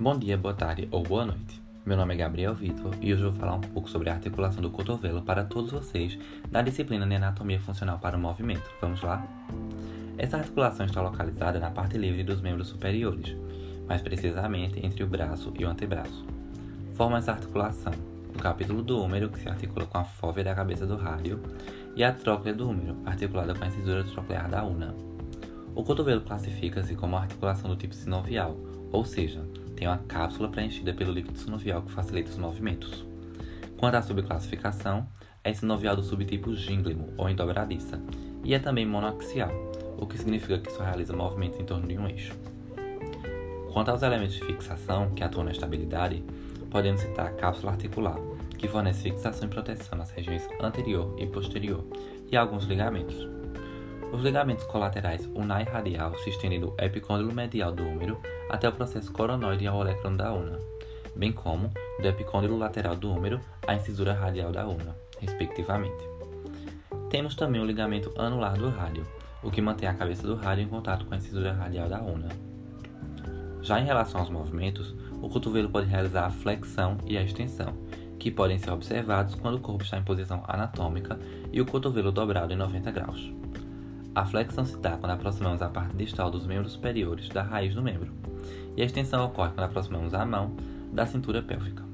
Bom dia, boa tarde ou boa noite. Meu nome é Gabriel Vitor e hoje vou falar um pouco sobre a articulação do cotovelo para todos vocês da disciplina de Anatomia Funcional para o Movimento. Vamos lá? Essa articulação está localizada na parte livre dos membros superiores, mais precisamente entre o braço e o antebraço. Forma essa articulação o capítulo do húmero, que se articula com a fóvea da cabeça do rádio, e a tróclea do húmero, articulada com a incisura troclear da una. O cotovelo classifica-se como articulação do tipo sinovial, ou seja, tem uma cápsula preenchida pelo líquido sinovial que facilita os movimentos. Quanto à subclassificação, é sinovial do subtipo gínglimo ou em dobradiça, e é também monoaxial, o que significa que só realiza movimentos em torno de um eixo. Quanto aos elementos de fixação que atuam na estabilidade, podemos citar a cápsula articular, que fornece fixação e proteção nas regiões anterior e posterior, e alguns ligamentos. Os ligamentos colaterais ulnar e radial se estendem do epicôndilo medial do úmero até o processo coronoide ao olecrano da una, bem como do epicôndilo lateral do úmero à incisura radial da una, respectivamente. Temos também o ligamento anular do rádio, o que mantém a cabeça do rádio em contato com a incisura radial da una. Já em relação aos movimentos, o cotovelo pode realizar a flexão e a extensão, que podem ser observados quando o corpo está em posição anatômica e o cotovelo dobrado em 90 graus. A flexão se dá quando aproximamos a parte distal dos membros superiores da raiz do membro, e a extensão ocorre quando aproximamos a mão da cintura pélvica.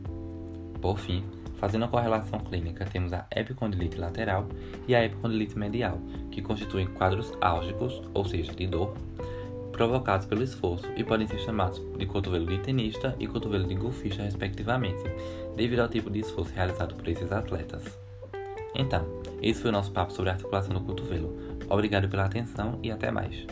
Por fim, fazendo a correlação clínica, temos a epicondilite lateral e a epicondilite medial, que constituem quadros álgicos, ou seja, de dor, provocados pelo esforço e podem ser chamados de cotovelo de tenista e cotovelo de golfista, respectivamente, devido ao tipo de esforço realizado por esses atletas. Então, esse foi o nosso papo sobre articulação do cotovelo. Obrigado pela atenção e até mais.